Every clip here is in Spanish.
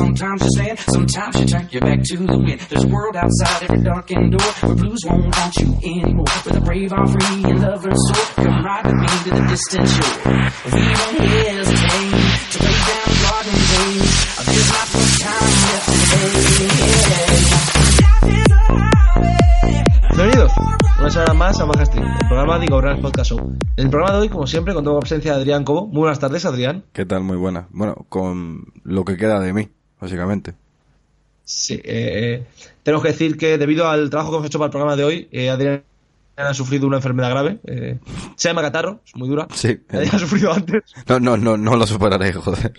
Sometimes you bend, sometimes you stand, sometimes you turn your back to the wind. There's a world outside every darkened door where blues won't haunt you anymore. With a brave heart, free and lover's soul, come ride with me to the distant shore. We won't hesitate to lay down garden days. There's not much time left to Bienvenidos una semana más a Maja Street, el programa de Igor Podcast Show. En el programa de hoy, como siempre, con toda la presencia de Adrián Cobo. Muy buenas tardes, Adrián. ¿Qué tal? Muy buena. Bueno, con lo que queda de mí, básicamente. Sí, eh, tenemos que decir que debido al trabajo que hemos hecho para el programa de hoy, eh, Adrián ha sufrido una enfermedad grave. Eh, se llama catarro, es muy dura. Sí. Adrián ha sufrido antes. No, no, no, no lo superaré, joder.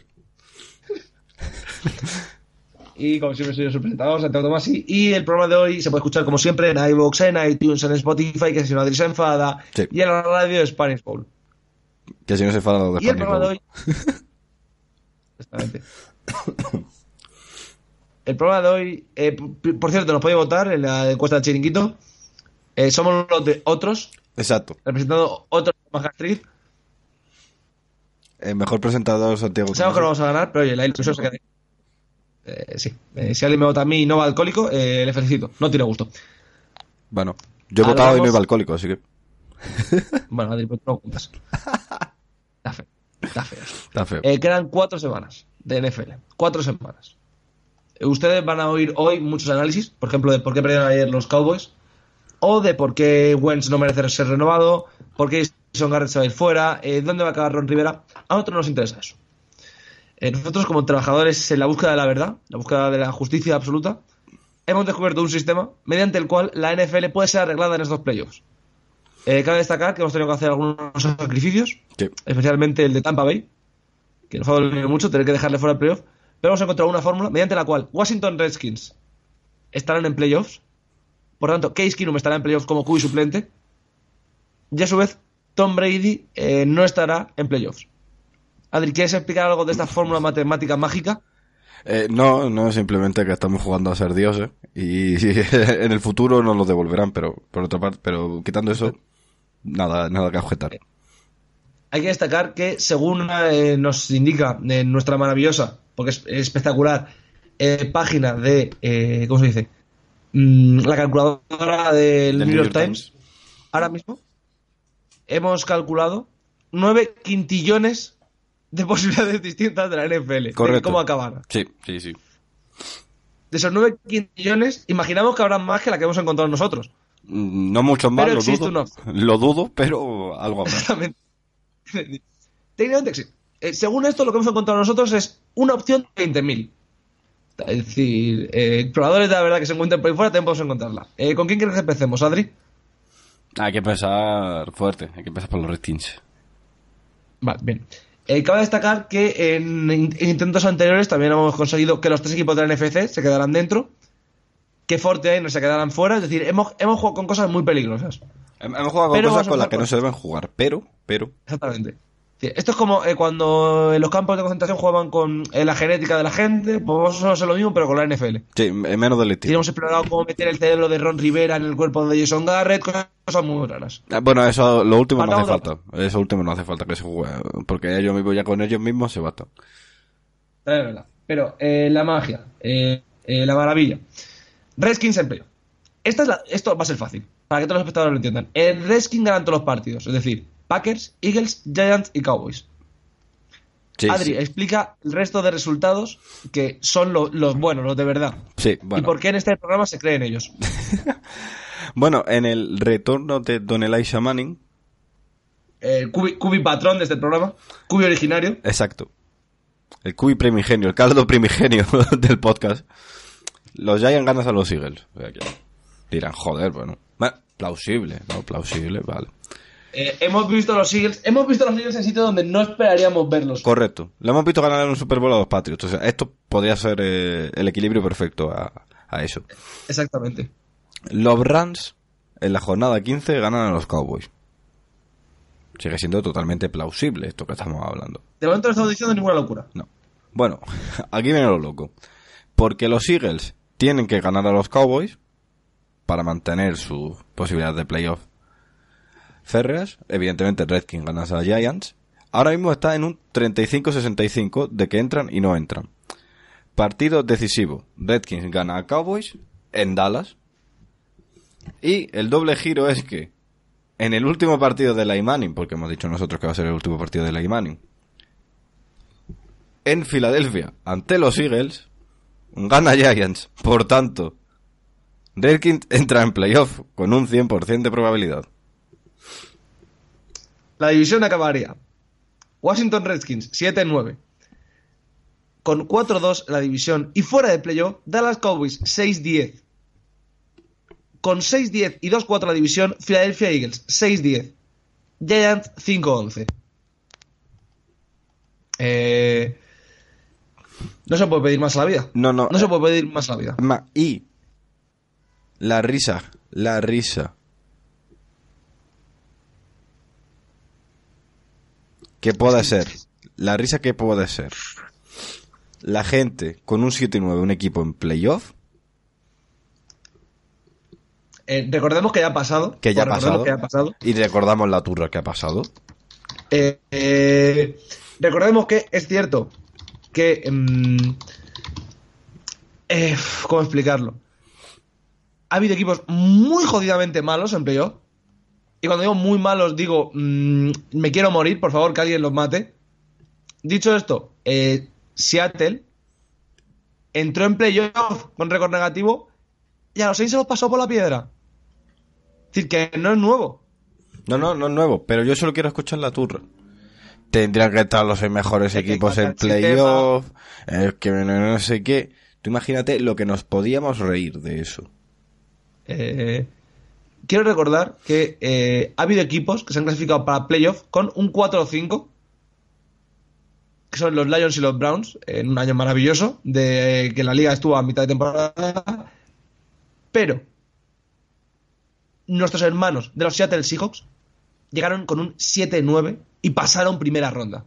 Y como siempre soy yo su presentador, Santiago Tomasi. Y el programa de hoy se puede escuchar como siempre en iVoox, en iTunes, en Spotify, que si no Adri se enfada. Sí. Y en la radio de Spanish Bowl. Que si no se enfada lo de Y el programa de hoy. Exactamente. El programa de hoy, eh, por cierto, nos podéis votar en la encuesta del chiringuito. Eh, somos los de otros, Exacto. representando otros más actriz. El mejor presentador, Santiago. Sabemos que no vamos a ganar, pero oye, la ilusión se queda. Eh, sí, Eh, si alguien me vota a mí y no va alcohólico, eh, le felicito. No tiene gusto. Bueno, yo he Ahora votado y no iba alcohólico, así que Bueno, Adri, pues no juntas. Está feo. Está feo. está feo. Eh, quedan cuatro semanas de NFL. Cuatro semanas. Eh, Ustedes van a oír hoy muchos análisis, por ejemplo, de por qué perdieron ayer los Cowboys, o de por qué Wentz no merece ser renovado, por qué Jason Garrett se va a ir fuera, eh, dónde va a acabar Ron Rivera. A nosotros nos interesa eso. Eh, nosotros, como trabajadores en la búsqueda de la verdad, la búsqueda de la justicia absoluta, hemos descubierto un sistema mediante el cual la NFL puede ser arreglada en estos playoffs. Eh, cabe destacar que hemos tenido que hacer algunos sacrificios, Sí. especialmente el de Tampa Bay, que nos ha dolido mucho tener que dejarle fuera el playoff, pero hemos encontrado una fórmula mediante la cual Washington Redskins estarán en playoffs, por tanto, Case Keenum estará en playoffs como QB suplente, y a su vez Tom Brady eh, no estará en playoffs. Adri, ¿quieres explicar algo de esta fórmula matemática mágica? Eh, no, no, simplemente que estamos jugando a ser dioses y en el futuro nos lo devolverán, pero por otra parte, pero quitando eso, nada, nada que objetar. Hay que destacar que, según eh, nos indica eh, nuestra maravillosa, porque es, es espectacular, eh, página de, eh, ¿cómo se dice? Mm, la calculadora del New York Times, ahora mismo hemos calculado 9 quintillones de posibilidades distintas de la NFL. de Correcto. cómo acabar. Sí, sí, sí. De esos 9 quintillones, imaginamos que habrá más que la que hemos encontrado nosotros. Mm, No mucho más, Pero lo existe dudo. una Lo dudo, pero algo. Técnicamente sí. Eh, según esto, lo que hemos encontrado nosotros es una opción de 20.000. Es decir, eh, exploradores de la verdad que se encuentren por ahí fuera, también podemos encontrarla. Eh, ¿Con quién quieres que empecemos, Adri? Hay que empezar fuerte, hay que empezar por los Redskins. Vale, bien. Eh, cabe destacar que en, in- en intentos anteriores también hemos conseguido que los tres equipos de la NFC se quedaran dentro, que Forte no se quedaran fuera. Es decir, hemos, hemos jugado con cosas muy peligrosas. Hem- Hemos jugado con Pero cosas con las que no se deben jugar, pero, pero, Exactamente. Esto es como eh, cuando en los campos de concentración jugaban con eh, la genética de la gente, pues vamos a hacer lo mismo, pero con la NFL. sí, en menos del Y hemos explorado cómo meter el cerebro de Ron Rivera en el cuerpo de Jason Garrett, cosas muy raras. Ah, Bueno, eso, lo último no hace falta. Eso último no hace falta que se juegue, porque ellos mismos ya con ellos mismos se bastan. Es verdad. Pero eh, la magia, la maravilla. Redskins en playoff. Esta es la- esto va a ser fácil, para que todos los espectadores lo entiendan. El Redskins ganan todos los partidos, es decir, Packers, Eagles, Giants y Cowboys. Sí, Adri, sí. explica el resto de resultados que son lo- los buenos, los de verdad. Sí, Y bueno. por qué en este programa se creen ellos. Bueno, en el retorno de Don Elisha Manning, El cubi, cubi patrón de este programa, cubi originario. exacto. El cubi primigenio, el caldo primigenio del podcast. Los Giants ganan a los Eagles. O sea que dirán, joder, bueno. Bueno, plausible, no, plausible, vale. Eh, hemos visto los Eagles, hemos visto los Eagles en sitios donde no esperaríamos verlos. Correcto. Le hemos visto ganar en un Super Bowl a los Patriots. O sea, esto podría ser eh, el equilibrio perfecto a, a eso. Exactamente. Los Rams, en la jornada 15, ganan a los Cowboys. Sigue siendo totalmente plausible esto que estamos hablando. De momento no estamos diciendo ninguna locura. No. Bueno, aquí viene lo loco. Porque los Eagles tienen que ganar a los Cowboys para mantener sus posibilidades de playoff férreas. Evidentemente, Redskins ganas a Giants. Ahora mismo está en un 35-65 de que entran y no entran. Partido decisivo. Redskins gana a Cowboys en Dallas. Y el doble giro es que en el último partido de la porque hemos dicho nosotros que va a ser el último partido de la Manning, en Filadelfia, ante los Eagles, gana Giants. Por tanto, Redskins entra en playoff con un 100% de probabilidad. La división acabaría. Washington Redskins 7-9. Con 4-2 la división. Y fuera de playoff, Dallas Cowboys 6-10. Con 6-10 y 2-4 la división, Philadelphia Eagles 6-10. Giants 5-11. Eh, no se puede pedir más a la vida. No, no. No se puede pedir más a la vida. Y la risa, la risa. ¿Qué puede ser? La risa que puede ser. La gente con un 7 y 9, un equipo en playoff, Eh, recordemos que ya ha pasado. que ya ha pasado, que ya ha pasado. y recordamos la turra que ha pasado. Eh, eh, recordemos que es cierto que. eh, ¿Cómo explicarlo? Ha habido equipos muy jodidamente malos en playoff. Y cuando digo muy malos, digo, mm, me quiero morir, por favor, que alguien los mate. Dicho esto, eh, Seattle entró en playoff con récord negativo y a los seis se los pasó por la piedra. Es decir, que no es nuevo. No, no, no es nuevo, pero yo solo quiero escuchar la turra. Tendrían que estar los seis mejores equipos en el playoff, es que no, no sé qué. Tú imagínate lo que nos podíamos reír de eso. Eh, quiero recordar que eh, ha habido equipos que se han clasificado para playoff con un 4 o 5, que son los Lions y los Browns, en un año maravilloso, de que la liga estuvo a mitad de temporada. Pero nuestros hermanos de los Seattle Seahawks llegaron con un 7-9 y pasaron primera ronda.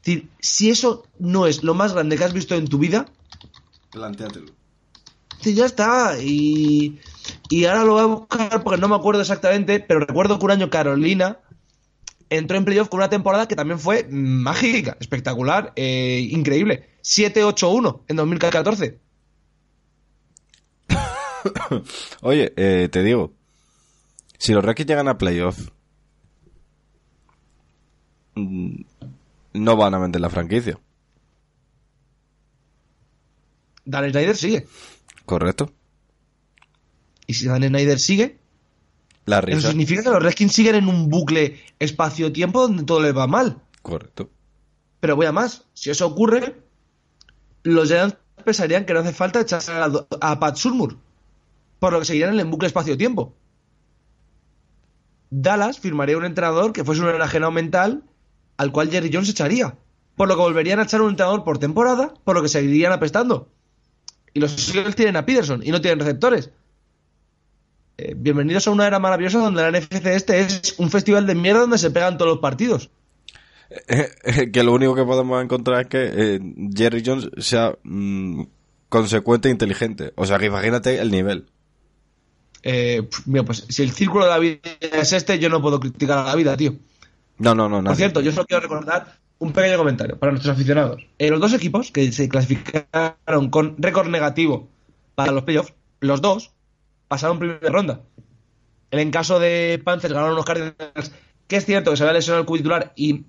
Es decir, si eso no es lo más grande que has visto en tu vida, Plantéatelo. Sí, ya está. Y, y ahora lo voy a buscar porque no me acuerdo exactamente, pero recuerdo que un año Carolina entró en playoff con una temporada que también fue mágica, espectacular, eh, increíble. 7-8-1 en 2014. Oye, eh, te digo, si los Redskins llegan a playoff, mm, no van a vender la franquicia, Dan Snyder sigue. ¿correcto? Y si Dan Snyder sigue, La eso significa que los Redskins siguen en un bucle espacio-tiempo donde todo les va mal. correcto. Pero voy a más. Si eso ocurre, los Giants pensarían que no hace falta echar a, a Pat Surmur. Por lo que seguirían en el bucle espacio-tiempo. Dallas firmaría un entrenador que fuese un enajenado mental al cual Jerry Jones echaría. Por lo que volverían a echar un entrenador por temporada, por lo que seguirían apestando. Y los Eagles tienen a Peterson y no tienen receptores. Eh, bienvenidos a una era maravillosa donde la NFC este es un festival de mierda donde se pegan todos los partidos. que lo único que podemos encontrar es que eh, Jerry Jones sea mm, consecuente e inteligente. O sea, que imagínate el nivel. Eh, mira, pues si el círculo de la vida es este, yo no puedo criticar a la vida, tío. No, no, no, Por nadie. cierto, yo solo quiero recordar un pequeño comentario para nuestros aficionados. Eh, los dos equipos que se clasificaron con récord negativo para los playoffs, los dos pasaron primera ronda. En caso de Panthers ganaron los Cardinals, que es cierto que se había lesionado el cubi titular y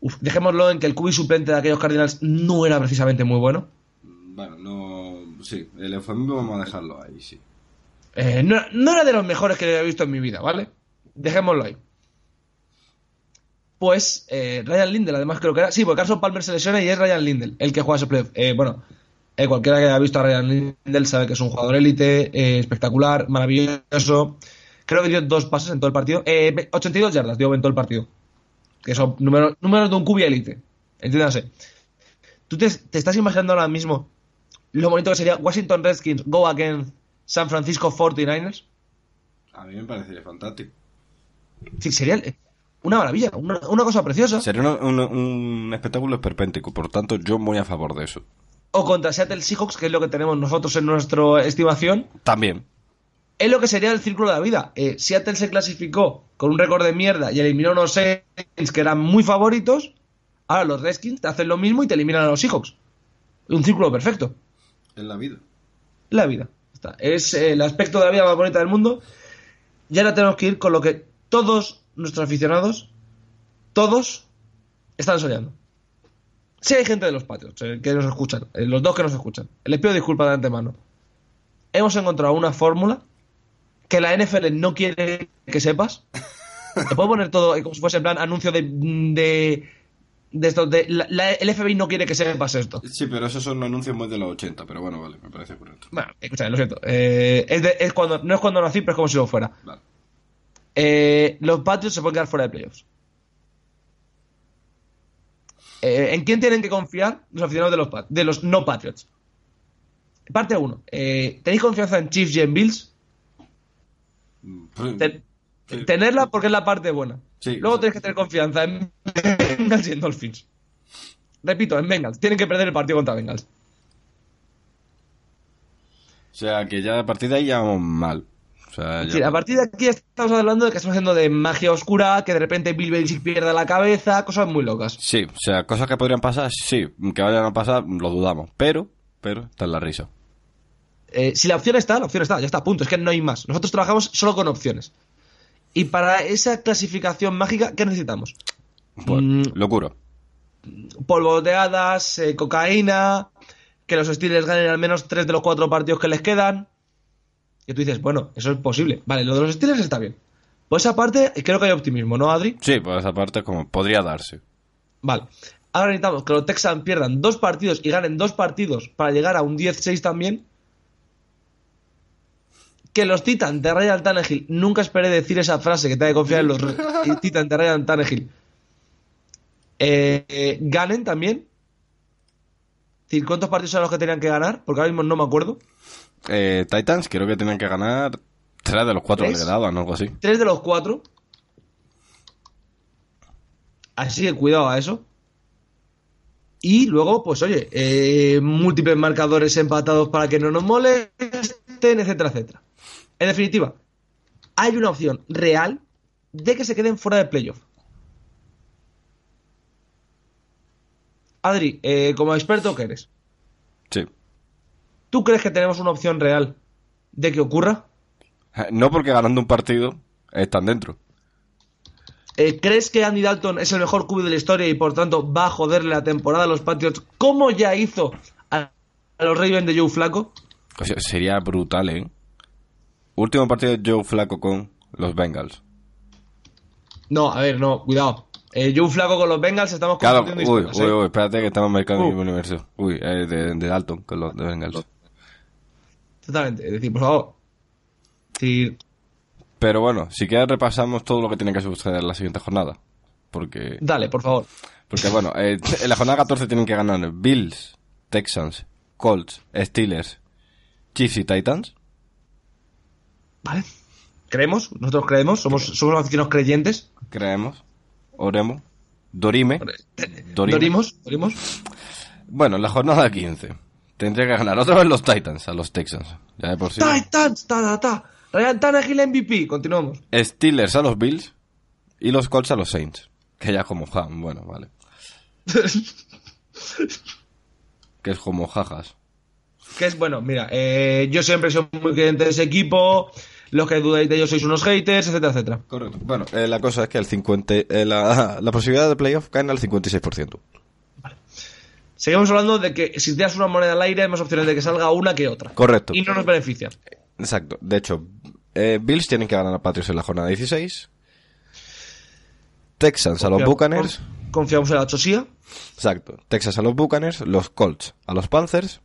uf, dejémoslo en que el cubi suplente de aquellos Cardinals no era precisamente muy bueno. Bueno, no. Sí, el eufemismo vamos a dejarlo ahí, sí. Eh, no, no era de los mejores que he visto en mi vida, ¿vale? Dejémoslo ahí. Pues eh, Ryan Lindell, además creo que era. Sí, porque Carson Palmer se lesiona y es Ryan Lindell el que juega ese playoff. Eh, bueno, eh, cualquiera que haya visto a Ryan Lindell sabe que es un jugador élite, eh, espectacular, maravilloso. Creo que dio dos pases en todo el partido. Eh, 82 yardas dio en todo el partido. Que son números, números de un cubi élite. Entiéndase. ¿Tú te, te estás imaginando ahora mismo lo bonito que sería Washington Redskins go against San Francisco 49ers? A mí me parecería fantástico. Sí, sería una maravilla, una, una cosa preciosa. Sería un, un- un espectáculo esperpéntico, por tanto, yo muy a favor de eso. O contra Seattle Seahawks, que es lo que tenemos nosotros en nuestra estimación. También. es lo que sería el círculo de la vida. Eh, Seattle se clasificó con un récord de mierda y eliminó a unos Saints que eran muy favoritos. Ahora los Redskins te hacen lo mismo y te eliminan a los Seahawks. Un círculo perfecto. En la vida. La vida. Está. Es eh, el aspecto de la vida más bonita del mundo. Y ahora tenemos que ir con lo que todos nuestros aficionados, todos, están soñando. Si hay gente de los Patriots eh, que nos escuchan, eh, los dos que nos escuchan, les pido disculpas de antemano. Hemos encontrado una fórmula que la NFL no quiere que sepas. Te puedo poner todo eh, como si fuese en plan anuncio de. de, de esto. De, la- la- el FBI no quiere que sepas esto. Sí, pero esos son anuncios muy de los 80, pero bueno, vale, me parece correcto. Bueno, escucha, lo siento. Eh, es de- es cuando, no es cuando nací, pero es como si lo fuera. Vale. Eh, los Patriots se pueden quedar fuera de playoffs. Eh, ¿En quién tienen que confiar los aficionados de los, de los no Patriots? Parte 1. ¿Tenéis confianza en Chiefs y en Bills? Ten- Sí. Tenerla porque es la parte buena. Sí. Luego tenéis que tener confianza en Bengals y en Dolphins. Repito, en Bengals. Tienen que perder el partido contra Bengals. O sea, que ya a partir de ahí ya vamos mal. O sea, ya... Sí, a partir de aquí estamos hablando de que estamos haciendo de magia oscura, que de repente Bill Belichick pierda la cabeza, cosas muy locas. Sí, o sea, cosas que podrían pasar, sí. Que vayan a pasar, lo dudamos. Pero, pero, está en la risa. Eh, si la opción está, la opción está, ya está, punto. Es que no hay más. Nosotros trabajamos solo con opciones. Y para esa clasificación mágica, ¿qué necesitamos? Pues, Mm. Locura. Polvo de hadas, eh, cocaína, que los Steelers ganen al menos tres de los cuatro partidos que les quedan. Y tú dices, bueno, eso es posible. Vale, lo de los Steelers está bien. Por esa parte, creo que hay optimismo, ¿no, Adri? Sí, pues esa parte como podría darse. Vale. Ahora necesitamos que los Texans pierdan dos partidos y ganen dos partidos para llegar a un 10-6 también. Que los Titans de Ryan Tannehill, nunca esperé decir esa frase que te de confiar en los Titans de Ryan Tannehill, eh, eh, ganen también. Es decir, ¿Cuántos partidos son los que tenían que ganar? Porque ahora mismo no me acuerdo. Eh, Titans creo que tienen que ganar tres de los cuatro le algo así. Tres de los cuatro. Así que cuidado a eso. Y luego, pues oye, eh, múltiples marcadores empatados para que no nos molesten, etcétera, etcétera. En definitiva, hay una opción real de que se queden fuera de playoff. Adri, eh, como experto que eres. ¿Tú crees que tenemos una opción real de que ocurra? Eh, No porque ganando un partido están dentro. Eh, ¿Crees que Andy Dalton es el mejor QB de la historia y por tanto va a joderle la temporada a los Patriots como ya hizo a, a los Ravens de Joe Flaco? O sea, sería brutal, ¿eh? Último partido de Joe Flaco con los Bengals. No, a ver, no, cuidado. Eh, Joe Flaco con los Bengals estamos Claro, uy, uy, uy, espérate que estamos marcando Uh. el mismo universo. Uy, eh, de, de Dalton con los de Bengals. Totalmente. Es decir, por favor. Pero bueno, si quieres repasamos todo lo que tiene que suceder en la siguiente jornada. Porque, dale, por favor. porque bueno, eh, en la jornada 14 tienen que ganar Bills, Texans, Colts, Steelers, Chiefs y Titans. Vale. ¿Creemos? Nosotros creemos. Somos, somos aficionados creyentes. Creemos, oremos, Dorime. Dorime. Dorimos. Dorimos. Bueno, en la jornada 15 tendría que ganar otra vez los Titans a los Texans. Ya de por sí. Titans, ta, ta, ta. Ryan Tannehill MVP. Continuamos. Steelers a los Bills y los Colts a los Saints. Que ya como ja, bueno, vale. que es como jajas. Que es bueno, mira, eh, yo siempre soy muy creyente de ese equipo. Los que dudáis de ellos sois unos haters, etcétera, etcétera. Correcto. Bueno, eh, la cosa es que el 50, eh, la, la posibilidad de playoff cae al 56%. Seguimos hablando de que si tiras una moneda al aire hay más opciones de que salga una que otra. Correcto. Y no nos beneficia. Exacto. De hecho, eh, Bills tienen que ganar a Patriots en la jornada 16. Texans a los Buccaneers. con- Confiamos en la chosía. Exacto. Texas a los Buccaneers, los Colts a los Panthers,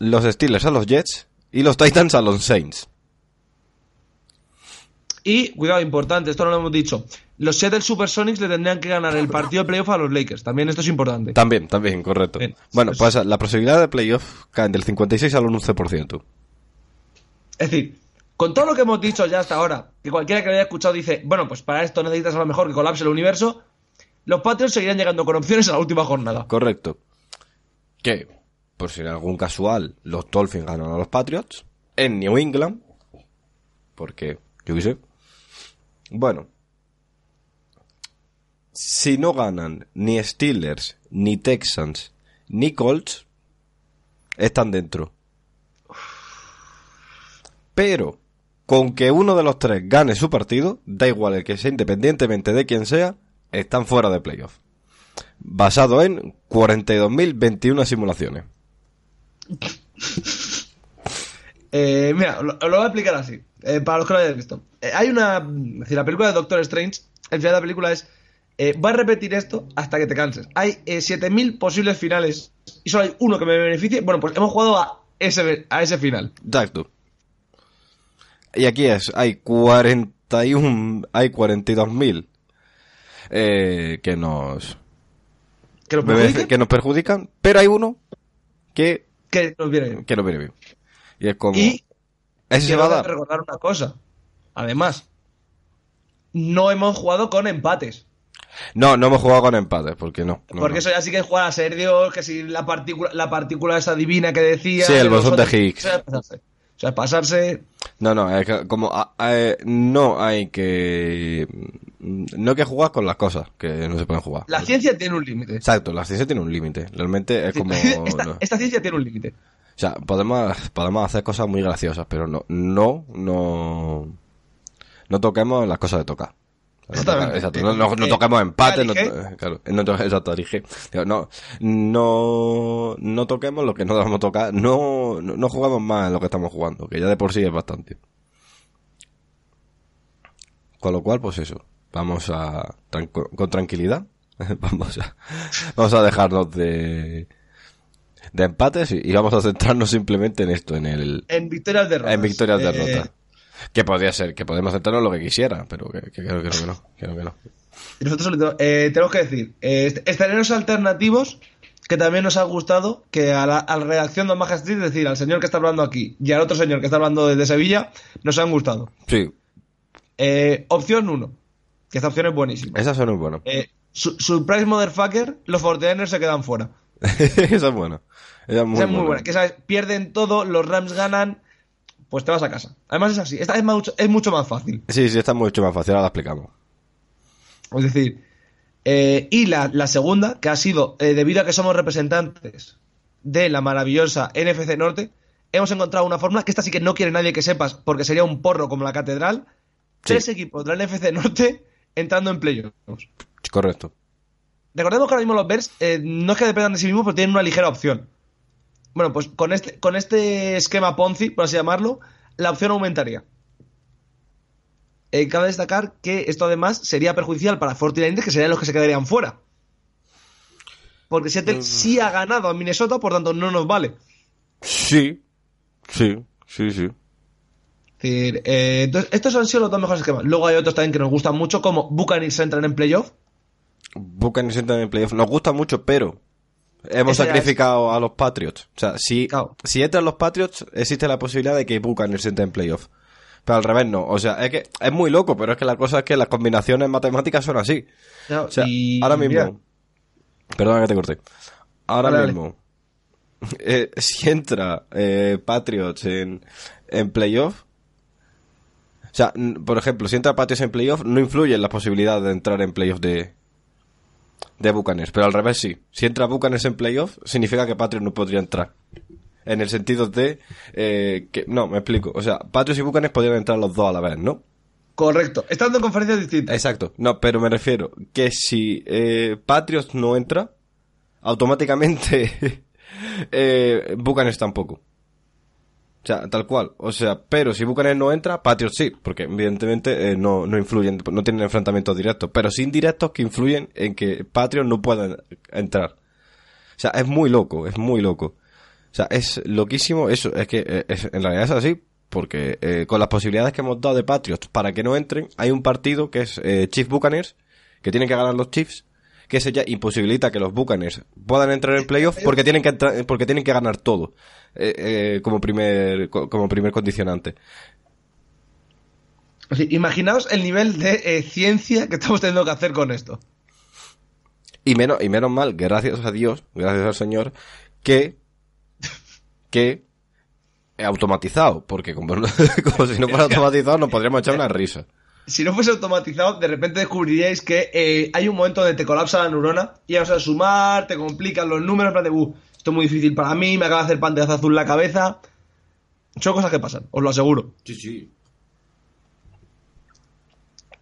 los Steelers a los Jets y los Titans a los Saints. Y, cuidado, importante, esto no lo hemos dicho. Los Seattle Supersonics le tendrían que ganar el partido de playoff a los Lakers. También esto es importante. También, también, correcto. Bien. Bueno, pues la posibilidad de playoff cae del 56 al 11%. Es decir, con todo lo que hemos dicho ya hasta ahora, que cualquiera que lo haya escuchado dice, bueno, pues para esto necesitas a lo mejor que colapse el universo, los Patriots seguirán llegando con opciones a la última jornada. Correcto. Que, por si en algún casual los Dolphins ganan a los Patriots, en New England. Porque, yo qué sé. Bueno. Si no ganan ni Steelers, ni Texans, ni Colts, están dentro. Pero, con que uno de los tres gane su partido, da igual el que sea, independientemente de quién sea, están fuera de playoff. Basado en 42.021 simulaciones. Eh, mira, lo, lo voy a explicar así, eh, para los que lo hayan visto. Eh, hay una. Es decir, la película de Doctor Strange, el final de la película es. Eh, voy a repetir esto hasta que te canses. Hay eh, 7.000 posibles finales y solo hay uno que me beneficie. Bueno, pues hemos jugado a ese, a ese final. Exacto. Y aquí es, hay 41, hay 42.000 eh, que nos Que nos perjudique, que nos perjudican, pero hay uno que, que nos viene bien. que nos viene bien. Y es como... Y ese se va a dar. recordar una cosa. Además, no hemos jugado con empates. No, no hemos jugado con empates, porque no. no, porque no. eso ya sí que es jugar a ser Dios, que si la partícula, la partícula esa divina que decía. Sí, el bosón de Higgs. O sea, es pasarse. O sea, es pasarse. No, no, es que como a- a- no hay que... No hay que jugar con las cosas que no se pueden jugar. La ciencia tiene un límite. Exacto, la ciencia tiene un límite. Realmente es como... esta ciencia tiene un límite. O sea, podemos, podemos hacer cosas muy graciosas, pero no, no, no, no toquemos las cosas de tocar. Exactamente. exacto, no, no- no Eh, toquemos empates, no, claro, no to- exacto. Digo, no, no, no toquemos lo que no debemos tocar, no, no, no jugamos más en lo que estamos jugando, que ya de por sí es bastante. Con lo cual, pues eso, vamos a, con tranquilidad, vamos a, vamos a dejarnos de, de empates y, y vamos a centrarnos simplemente en esto, en el, En victorias derrotas. en victorias Eh. Que podría ser, que podemos centrarnos en lo que quisiera, pero que, que creo, creo que no, creo que no. Y nosotros eh, tenemos que decir, eh, escenarios alternativos que también nos ha gustado que a la, a la redacción de Maja Street, es decir, al señor que está hablando aquí y al otro señor que está hablando desde Sevilla, nos han gustado. Sí, Eh, opción 1, que esta opción es buenísima. esa suena muy buena. Eh, su- Surprise Motherfucker, los 49ers se quedan fuera. esa es buena. Esa es muy, Esa es muy buena. buena. Que sabes, pierden todo, los Rams ganan, pues te vas a casa. Además es así, esta es, mucho, es mucho más fácil. Sí, sí, está mucho más fácil, ahora la explicamos. Es decir, eh, y la, la segunda, que ha sido, eh, debido a que somos representantes de la maravillosa NFC Norte, hemos encontrado una fórmula que esta sí que no quiere nadie que sepas, porque sería un porro como la catedral. Sí. Tres equipos de la NFC Norte entrando en playoffs. Correcto. Recordemos que ahora mismo los Bears eh, no es que dependan de sí mismos, pero tienen una ligera opción. Bueno, pues con este, con este esquema Ponzi, por así llamarlo, la opción aumentaría. Eh, cabe destacar que esto además sería perjudicial para 49ers, que serían los que se quedarían fuera. Porque Seattle sí ha ganado a Minnesota, por tanto no nos vale. Sí, sí, sí, sí. Es decir, eh, entonces, estos han sido los dos mejores esquemas. Luego hay otros también que nos gustan mucho, como Buccaneers entran en playoff. Buccaneers entran en playoff. Nos gusta mucho, pero hemos sacrificado a los Patriots. O sea, si, Claro. si entran los Patriots, existe la posibilidad de que Buccaneers entre en playoff. Pero al revés no. O sea, es que es muy loco, pero es que la cosa es que las combinaciones matemáticas son así. O sea, Y, ahora mismo. mira, Perdona que te corté. Ahora Dale, dale. mismo. eh, si entra eh, Patriots en, en playoff. O sea, por ejemplo, si entra Patriots en playoff, no influye en la posibilidad de entrar en playoff de, de Buccaneers. Pero al revés sí. Si entra Buccaneers en playoff, significa que Patriots no podría entrar. En el sentido de eh, que. No, me explico. O sea, Patriots y Buccaneers podrían entrar los dos a la vez, ¿no? correcto. Estando en conferencias distintas. Exacto. No, pero me refiero que si eh, Patriots no entra, automáticamente eh, Buccaneers tampoco. O sea, tal cual. O sea, pero si Buccaneers no entra, Patriots sí, porque evidentemente eh, no, no influyen, no tienen enfrentamientos directos, pero sí indirectos que influyen en que Patriots no puedan entrar. O sea, es muy loco, es muy loco. O sea, es loquísimo eso. Es que eh, es- en realidad es así, porque eh, con las posibilidades que hemos dado de Patriots para que no entren, hay un partido que es eh, Chiefs Buccaneers, que tienen que ganar los Chiefs, que ese ya imposibilita que los Buccaneers puedan entrar en playoff porque tienen que entrar- porque tienen que ganar todo eh, eh, como primer co- como primer condicionante. Imaginaos el nivel de eh, ciencia que estamos teniendo que hacer con esto. Y menos, y menos mal, gracias a Dios, gracias al Señor, que, que automatizado, porque como, como si no fuera automatizado nos podríamos echar una risa. Si no fuese automatizado, de repente descubriríais que eh, hay un momento donde te colapsa la neurona y vas a sumar, te complican los números, en plan de, "Uh, esto es muy difícil para mí, me acaba de hacer pantallazo azul la cabeza. Son cosas que pasan, os lo aseguro. Sí, sí.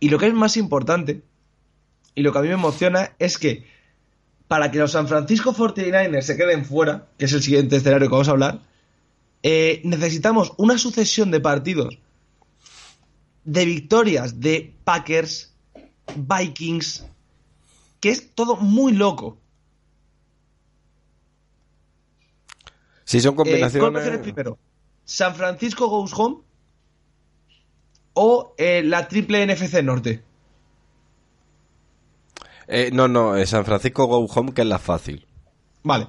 Y lo que es más importante, y lo que a mí me emociona, es que para que los San Francisco 49ers se queden fuera, que es el siguiente escenario que vamos a hablar, eh, necesitamos una sucesión de partidos de victorias de Packers, Vikings, que es todo muy loco. Sí, son Eh, ¿Cuál prefieres combinaciones... primero? ¿San Francisco Goes Home o eh, la triple NFC Norte? Eh, no, no, eh, San Francisco Go Home, que es la fácil. Vale.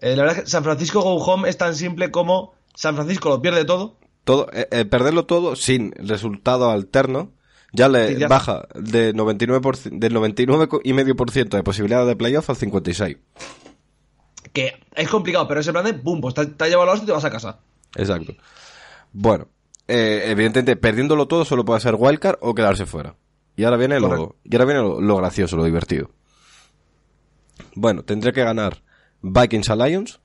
La verdad es que San Francisco Go Home es tan simple como San Francisco lo pierde todo. Todo, eh, eh, perderlo todo sin resultado alterno ya le ya. baja de 99%, del 99,5% de posibilidad de playoff al 56. Que es complicado, pero ese plan de pum, pues te, te ha llevado a hostia y te vas a casa. Exacto. Bueno, eh, evidentemente, perdiéndolo todo solo puede ser wildcard o quedarse fuera. Y ahora viene lo, y ahora viene lo, lo gracioso, lo divertido. Bueno, tendré que ganar Vikings a Lions.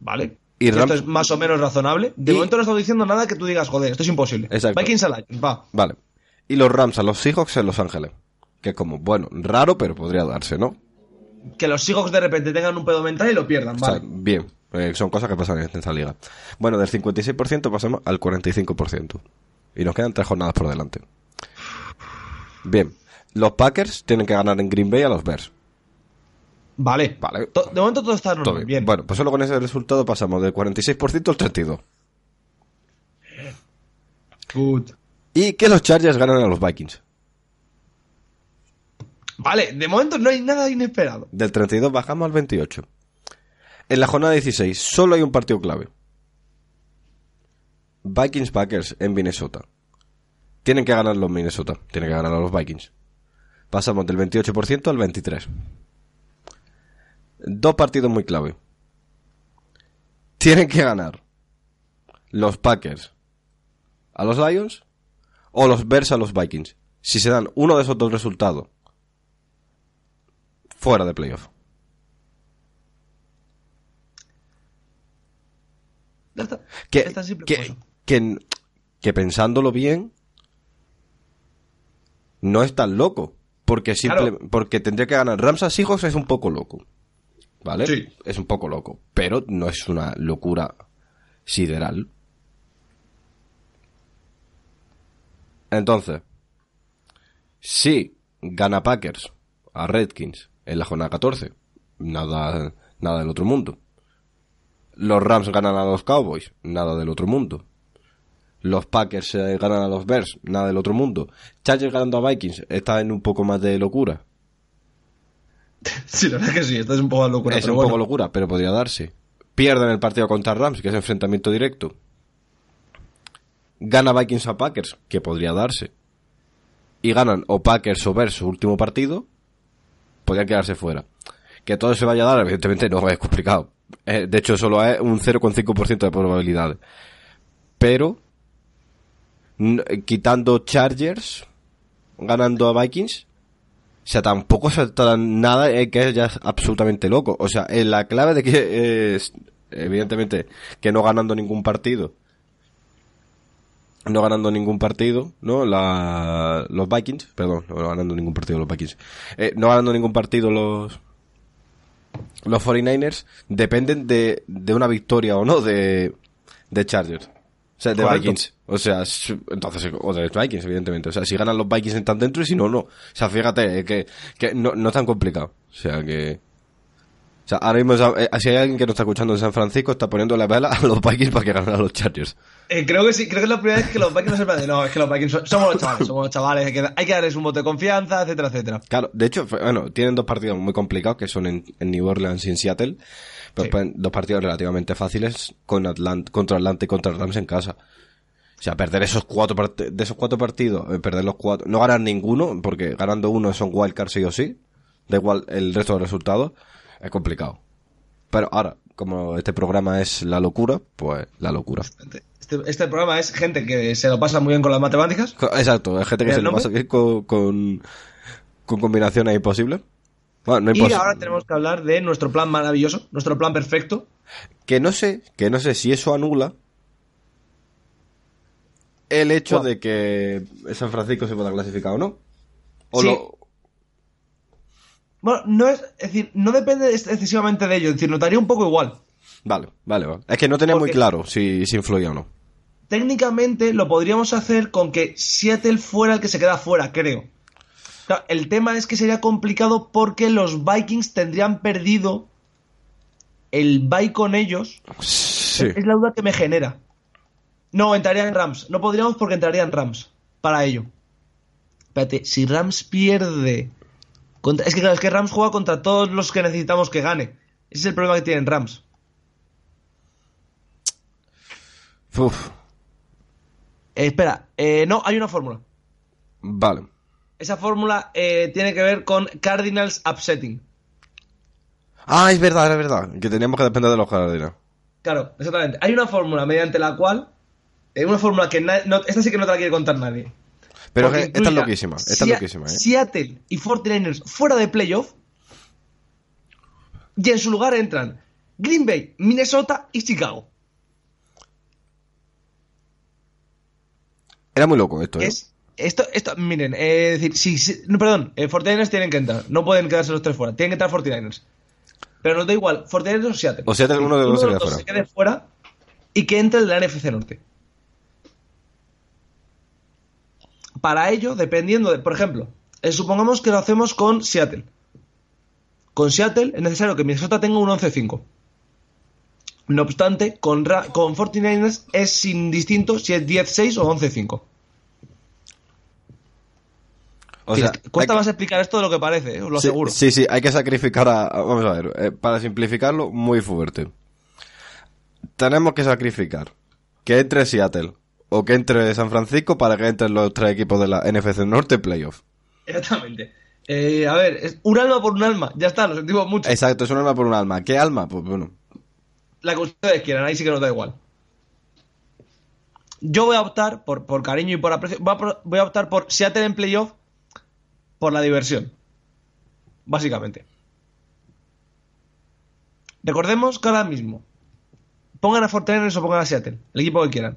Vale. Y esto es más o menos razonable. De Y- momento no estoy diciendo nada que tú digas, joder, esto es imposible. Exacto. Vikings Alliance, va. Vale. Y los Rams a los Seahawks en Los Ángeles. Que es como, bueno, raro, pero podría darse, ¿no? Que los Seahawks de repente tengan un pedo mental y lo pierdan, O sea, vale. bien. Eh, son cosas que pasan en esta liga. Bueno, del 56% pasamos al 45%. Y nos quedan tres jornadas por delante. Bien. Los Packers tienen que ganar en Green Bay a los Bears. Vale. Vale. De momento todo está normal. Todo bien. bien. Bueno, pues solo con ese resultado pasamos del 46% al 32%. Good. Y que los Chargers ganan a los Vikings. Vale, de momento no hay nada inesperado. Del 32 bajamos al 28. En la jornada 16 solo hay un partido clave. Vikings Packers en Minnesota. Tienen que ganar los Minnesota. Tienen que ganar a los Vikings. Pasamos del 28% al 23%. Dos partidos muy clave. Tienen que ganar los Packers a los Lions o los Bears a los Vikings. Si se dan uno de esos dos resultados, fuera de playoff. Ya está. que, que, pensándolo bien, no es tan loco. Porque, simple, Claro. porque tendría que ganar. Rams a Seahawks es un poco loco. ¿Vale? Sí. Es un poco loco. Pero no es una locura sideral. Entonces, si gana Packers a Redskins en la jornada 14, nada, nada del otro mundo. Los Rams ganan a los Cowboys, nada del otro mundo. Los Packers eh, ganan a los Bears, nada del otro mundo. Chargers ganando a Vikings, está en un poco más de locura. Sí, la verdad es que sí, esto es un poco locura. es pero un bueno. poco locura, pero podría darse. Pierden el partido contra Rams, que es enfrentamiento directo. Gana Vikings a Packers, que podría darse. Y ganan o Packers o Bears su último partido, podrían quedarse fuera. Que todo se vaya a dar, evidentemente no es complicado. Eh, de hecho, solo hay un 0,5% de probabilidades. Pero, quitando Chargers, ganando a Vikings, o sea, tampoco se tratan nada eh, que es ya absolutamente loco. O sea, eh, la clave de que eh, es, evidentemente, que no ganando ningún partido, no ganando ningún partido, ¿no? La, los Vikings, perdón, no ganando ningún partido los Vikings, eh, no ganando ningún partido los, los 49ers, dependen de, de una victoria o no de, de Chargers. Sea, de Correcto. Vikings. O sea, entonces, o de Vikings, evidentemente. O sea, si ganan los Vikings están dentro y si no, no. O sea, fíjate, que, que no, no es tan complicado. O sea, que... O sea, ahora mismo, eh, si hay alguien que nos está escuchando en San Francisco, está poniendo la vela a los Vikings para que ganen a los Chargers. Eh, creo que sí, creo que es la primera vez que los Vikings no se plan de, no, es que los Vikings son- somos los chavales, somos los chavales, hay que, hay que darles un voto de confianza, etcétera, etcétera. Claro, de hecho, bueno, tienen dos partidos muy complicados que son en, en New Orleans y en Seattle. Pero Sí. pueden- dos partidos relativamente fáciles con Atlant contra Atlanta y contra Rams en casa. O sea, perder esos cuatro de esos cuatro partidos, eh, perder los cuatro, no ganar ninguno, porque ganando uno son wildcard sí o sí, da igual el resto de resultados, es complicado. Pero ahora, como este programa es la locura, pues la locura. Este, este programa es gente que se lo pasa muy bien con las matemáticas. Exacto, hay gente que ¿El se nombre? pasa bien con, con, con combinaciones imposibles. Bueno, no Y ahora tenemos que hablar de nuestro plan maravilloso, nuestro plan perfecto. Que no sé, que no sé si eso anula el hecho de que San Francisco se pueda clasificar o no. O Sí. lo- Bueno, no es, es decir, no depende excesivamente de ello, es decir, notaría un poco igual. Vale, vale, vale. Es que no tenía muy claro si, si influía o no. Técnicamente lo podríamos hacer con que Seattle fuera el que se queda fuera, creo. El tema es que sería complicado porque los Vikings tendrían perdido el bye con ellos. Sí. Es la duda que me genera. No, entrarían Rams. No podríamos porque entrarían Rams para ello. Espérate, si Rams pierde. contra- Es que claro, es que Rams juega contra todos los que necesitamos que gane. Ese es el problema que tienen Rams. Uf, Eh, espera, eh, no, hay una fórmula. vale. Esa fórmula eh, tiene que ver con Cardinals upsetting. Ah, es verdad, es verdad. Que teníamos que depender de los Cardinals. Claro, exactamente. Hay una fórmula mediante la cual. eh, una fórmula que no- esta sí que no te la quiere contar nadie. Pero que esta es loquísima. Esta es loquísima, ¿eh? Seattle y 49ers fuera de playoff. Y en su lugar entran Green Bay, Minnesota y Chicago. Era muy loco esto, ¿eh? es, esto, esto, miren, eh, es decir, sí, sí, no, perdón, eh, 49ers tienen que entrar. No pueden quedarse los tres fuera. Tienen que entrar 49ers. Pero nos da igual, 49ers o Seattle. O Seattle, uno de los dos se queda dos fuera. se quede fuera y que entre el de la NFC Norte. Para ello, dependiendo de, por ejemplo, eh, supongamos que lo hacemos con Seattle. Con Seattle es necesario que Minnesota tenga un 11-5. No obstante, con, con 49ers es indistinto si es 10-6 o 11-5. O sea, Cuesta que- más explicar esto de lo que parece, os lo sí, aseguro. Sí, sí, hay que sacrificar a... Vamos a ver, eh, para simplificarlo, muy fuerte. Tenemos que sacrificar que entre Seattle o que entre San Francisco para que entren los tres equipos de la NFC Norte playoff. Exactamente. Eh, a ver, es un alma por un alma. Ya está, lo sentimos mucho. Exacto, es un alma por un alma. ¿Qué alma? Pues bueno. La que ustedes quieran, ahí sí que nos da igual. Yo voy a optar, por, por cariño y por aprecio, voy a, pro- voy a optar por Seattle en playoff por la diversión. Básicamente. Recordemos que ahora mismo pongan a Fortiners o pongan a Seattle, el equipo que quieran.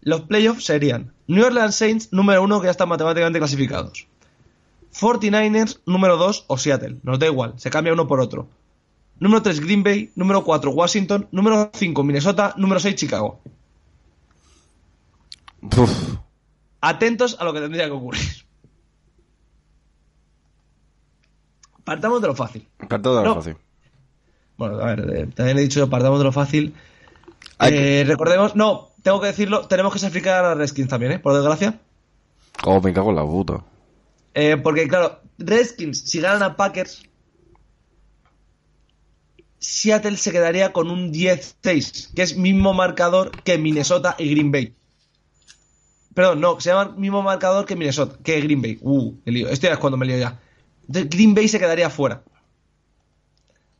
Los playoffs serían New Orleans Saints número uno que ya están matemáticamente clasificados. 49ers número 2 o Seattle, nos da igual, se cambia uno por otro. Número 3 Green Bay, número 4 Washington, número 5 Minnesota, número 6 Chicago. Uf. Atentos a lo que tendría que ocurrir. Partamos de lo fácil. Todo No. lo fácil. Bueno, a ver, eh, también he dicho, partamos de lo fácil. Hay Eh, Recordemos, no, tengo que decirlo, tenemos que sacrificar a Redskins también, ¿eh? Por desgracia. Oh, me cago en la puta. Eh, porque, claro, Redskins, si ganan a Packers, Seattle se quedaría con un 10-6, que es mismo marcador que Minnesota y Green Bay. Perdón, no, se llama mismo marcador que Minnesota, que Green Bay. Uh, qué lío. Esto ya es cuando me lío ya. Green Bay se quedaría fuera.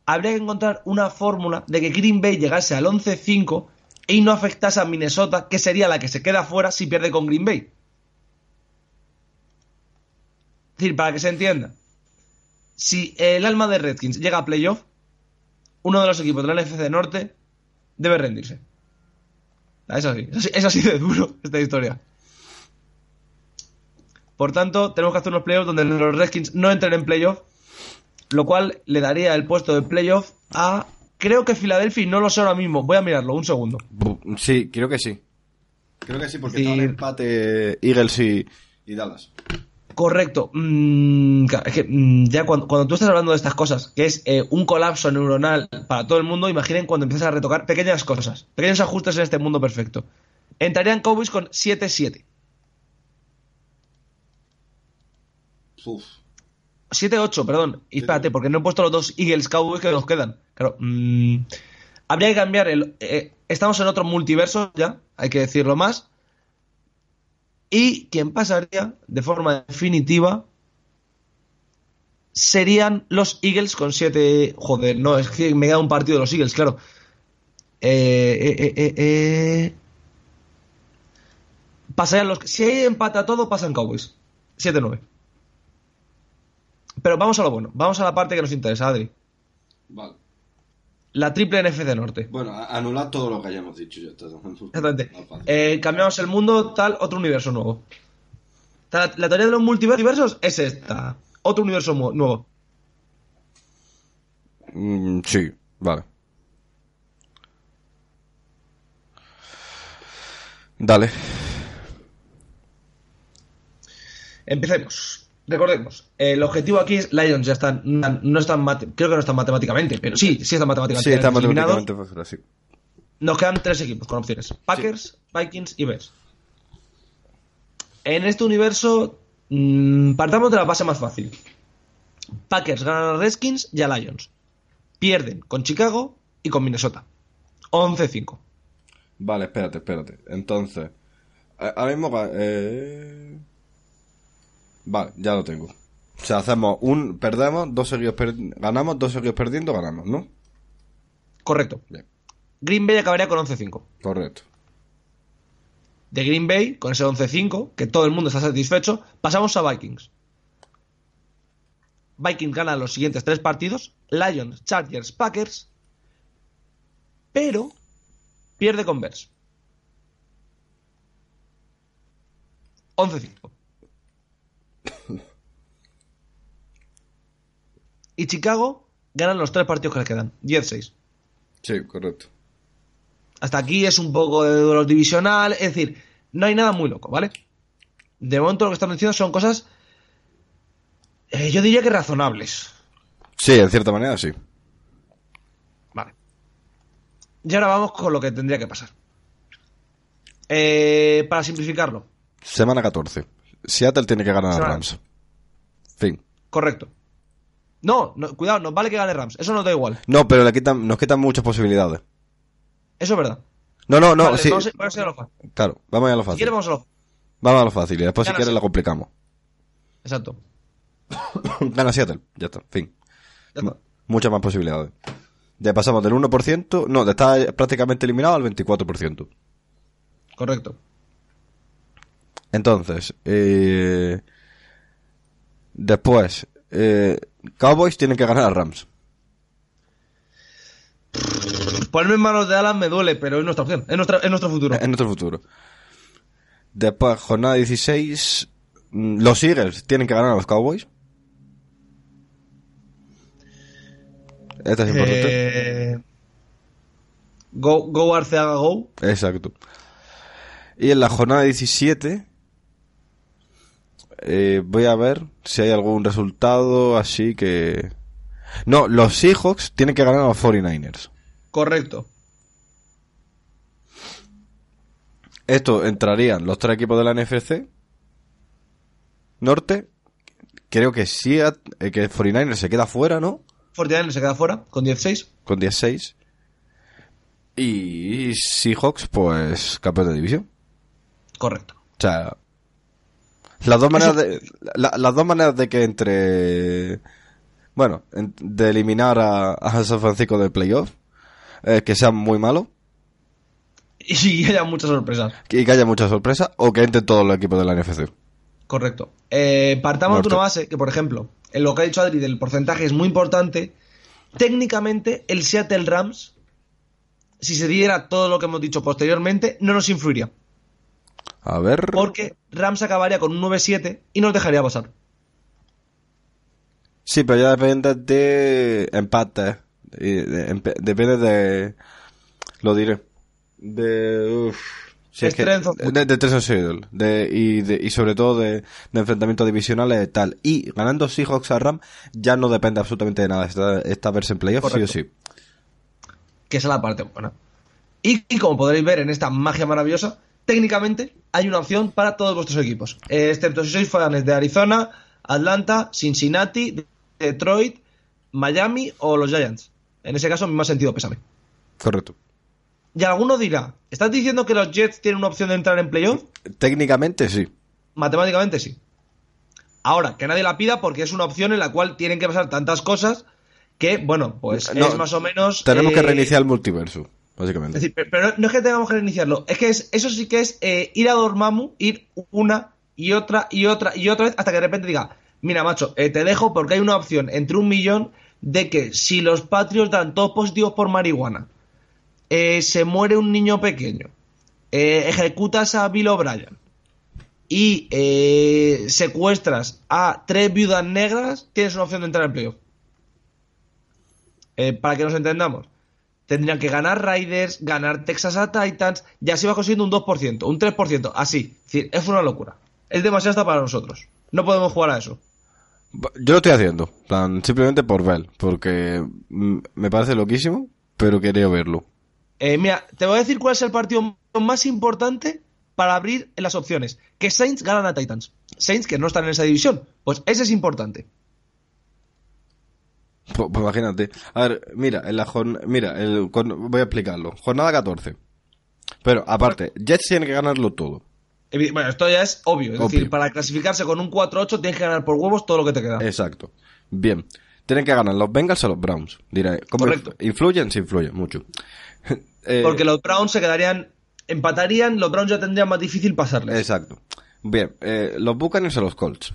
Habría que encontrar una fórmula de que Green Bay llegase al 11-5 y no afectase a Minnesota, que sería la que se queda fuera si pierde con Green Bay. Es decir, para que se entienda, si el alma de Redskins llega a playoff, uno de los equipos de la NFC Norte debe rendirse. Es es es así de duro esta historia. Por tanto, tenemos que hacer unos playoffs donde los Redskins no entren en playoff, lo cual le daría el puesto de playoff a, creo que Filadelfia, y no lo sé ahora mismo, voy a mirarlo, un segundo. Sí, creo que sí. Creo que sí, porque Sí. está en empate Eagles y, y Dallas. Correcto. Mm, es que mm, ya cuando, cuando tú estás hablando de estas cosas, que es eh, un colapso neuronal para todo el mundo, imaginen cuando empiezas a retocar pequeñas cosas, pequeños ajustes en este mundo perfecto. Entrarían Cowboys con 7-7. Uf. 7-8, perdón. Y espérate, porque no he puesto los dos Eagles Cowboys que nos quedan. Claro. mm, habría que cambiar el. eh, estamos en otro multiverso ya, hay que decirlo más. Y quien pasaría de forma definitiva serían los Eagles con 7. Joder, no, es que me da un partido de los Eagles, claro. Eh, eh. Pasarían los. Si hay empate a todo, pasan Cowboys. 7-9. Pero vamos a lo bueno. Vamos a la parte que nos interesa, Adri. Vale. La triple NFC Norte. Bueno, anular todo lo que hayamos dicho ya. Exactamente. Eh, cambiamos el mundo, tal, otro universo nuevo. La, la teoría de los multiversos es esta. Otro universo nuevo. Mm, sí, vale. Dale. Empecemos. Recordemos, el objetivo aquí es Lions ya están, no están, creo que no están matemáticamente, pero sí, sí están matemáticamente Sí, está eliminados. matemáticamente fuera, sí. Nos quedan tres equipos con opciones: Packers, Vikings y Bears. En este universo, mm, partamos de la base más fácil. Packers ganan a Redskins y a Lions. Pierden con Chicago y con Minnesota. 11-5. Vale, espérate, espérate. Entonces, ahora mismo... Eh... Vale, ya lo tengo. O sea, hacemos un... Perdemos, dos seguidos per- ganamos, dos seguidos perdiendo, ganamos, ¿no? Correcto. Bien, Green Bay acabaría con 11-5. correcto. De Green Bay, con ese 11-5, que todo el mundo está satisfecho, pasamos a Vikings. Vikings gana los siguientes tres partidos: Lions, Chargers, Packers. Pero pierde con Bears. 11-5. Y Chicago ganan los tres partidos que le quedan: 10-6. Sí, correcto. Hasta aquí es un poco de duelo divisional, es decir, no hay nada muy loco, ¿vale? De momento lo que estamos diciendo son cosas, eh, yo diría que razonables. Sí, en cierta manera sí. Vale. Y ahora vamos con lo que tendría que pasar. Eh, para simplificarlo, Semana 14. Seattle tiene que ganar a Rams. Fin. correcto. No, no, cuidado, nos vale que gane Rams, eso nos da igual, No, pero le quitan, nos quitan muchas posibilidades. eso es verdad. No, no, no, Vale, sí. vamos, a, vamos a ir a lo fácil. Claro, vamos a lo Si fácil. quieres, vamos a lo Vamos a lo fácil y después si quieres la complicamos. Exacto. Gana Seattle, ya está, fin. Ya está. Muchas más posibilidades. Ya pasamos del 1%, no, de estar prácticamente eliminado al 24%. Correcto. Entonces, eh, después, eh, Cowboys tienen que ganar a Rams. Ponerme en manos de Alan me duele, pero es nuestra opción, es, nuestra, es nuestro futuro. En nuestro futuro. Después, jornada 16, mm, los Eagles tienen que ganar a los Cowboys. Esta es importante. Eh, go, go Arceaga Go. Exacto. Y en la jornada 17 eh, voy a ver si hay algún resultado así que... No, los Seahawks tienen que ganar a los 49ers. Correcto. Esto entrarían los tres equipos de la NFC Norte. Creo que sí, eh, que 49ers se queda fuera, ¿no? 49 se queda fuera con 16. Con 16. Y Seahawks, pues, campeón de división. Correcto. O sea, las dos maneras de, la- las dos maneras de que entre, bueno, en- de eliminar a, a San Francisco del playoff, es que sean muy malos Y haya muchas sorpresas. y que haya mucha sorpresa, o que entren todos los equipos de la NFC. Correcto. Eh, partamos Norte. de una base que, por ejemplo, en lo que ha dicho Adri del porcentaje es muy importante. Técnicamente, el Seattle Rams, si se diera todo lo que hemos dicho posteriormente, no nos influiría. A ver, Porque Rams acabaría con un 9-7 y nos dejaría pasar. sí, pero ya depende de empate, empe- depende de, lo diré, de, si es que, de, de tres Seattle, de, y, de, y sobre todo de, de enfrentamientos divisionales y tal. Y ganando Seahawks a Ram ya no depende absolutamente de nada. Está, está verse en playoffs sí o sí. que esa es la parte buena. Y, y como podréis ver en esta magia maravillosa, técnicamente hay una opción para todos vuestros equipos, eh, excepto si sois fans de Arizona, Atlanta, Cincinnati, Detroit, Miami o los Giants. En ese caso, mi más sentido pésame. Correcto. Y alguno dirá, ¿estás diciendo que los Jets tienen una opción de entrar en playoff? Técnicamente sí. Matemáticamente sí. Ahora, que nadie la pida porque es una opción en la cual tienen que pasar tantas cosas que, bueno, pues No, es más o menos... Tenemos que eh, reiniciar el multiverso. Básicamente. Pero no es que tengamos que reiniciarlo, es que es, eso sí que es eh, ir a Dormammu, ir una y otra y otra y otra vez hasta que de repente diga, mira macho, eh, te dejo porque hay una opción entre un millón de que si los patrios dan todos positivos por marihuana, eh, se muere un niño pequeño, ejecutas a Bill O'Brien y secuestras a tres viudas negras, tienes una opción de entrar en playoff. Para que nos entendamos, tendrían que ganar Raiders, ganar Texas a Titans, ya se iba consiguiendo un 2%, un 3%, así. Es decir, es una locura. Es demasiado hasta para nosotros. No podemos jugar a eso. Yo lo estoy haciendo, en plan, simplemente por ver, porque me parece loquísimo, pero quería verlo. Eh, mira, te voy a decir cuál es el partido más importante para abrir las opciones. Que Saints ganan a Titans. Saints que no están en esa división. Pues ese es importante. Pues, pues imagínate. A ver, mira, en la jornada, mira, el- con- voy a explicarlo. Jornada 14. Pero, aparte, Jets tiene que ganarlo todo. Bueno, esto ya es obvio. Es Obvio. decir, para clasificarse con un 4-8 tienes que ganar por huevos todo lo que te queda. Exacto. Bien. Tienen que ganar los Bengals o los Browns. Diré, ¿cómo Correcto. inf- ¿Influyen? Sí, influyen, mucho. Eh, Porque los Browns se quedarían, empatarían, los Browns ya tendrían más difícil pasarles. Exacto. Bien, eh, los Buccaneers o los Colts.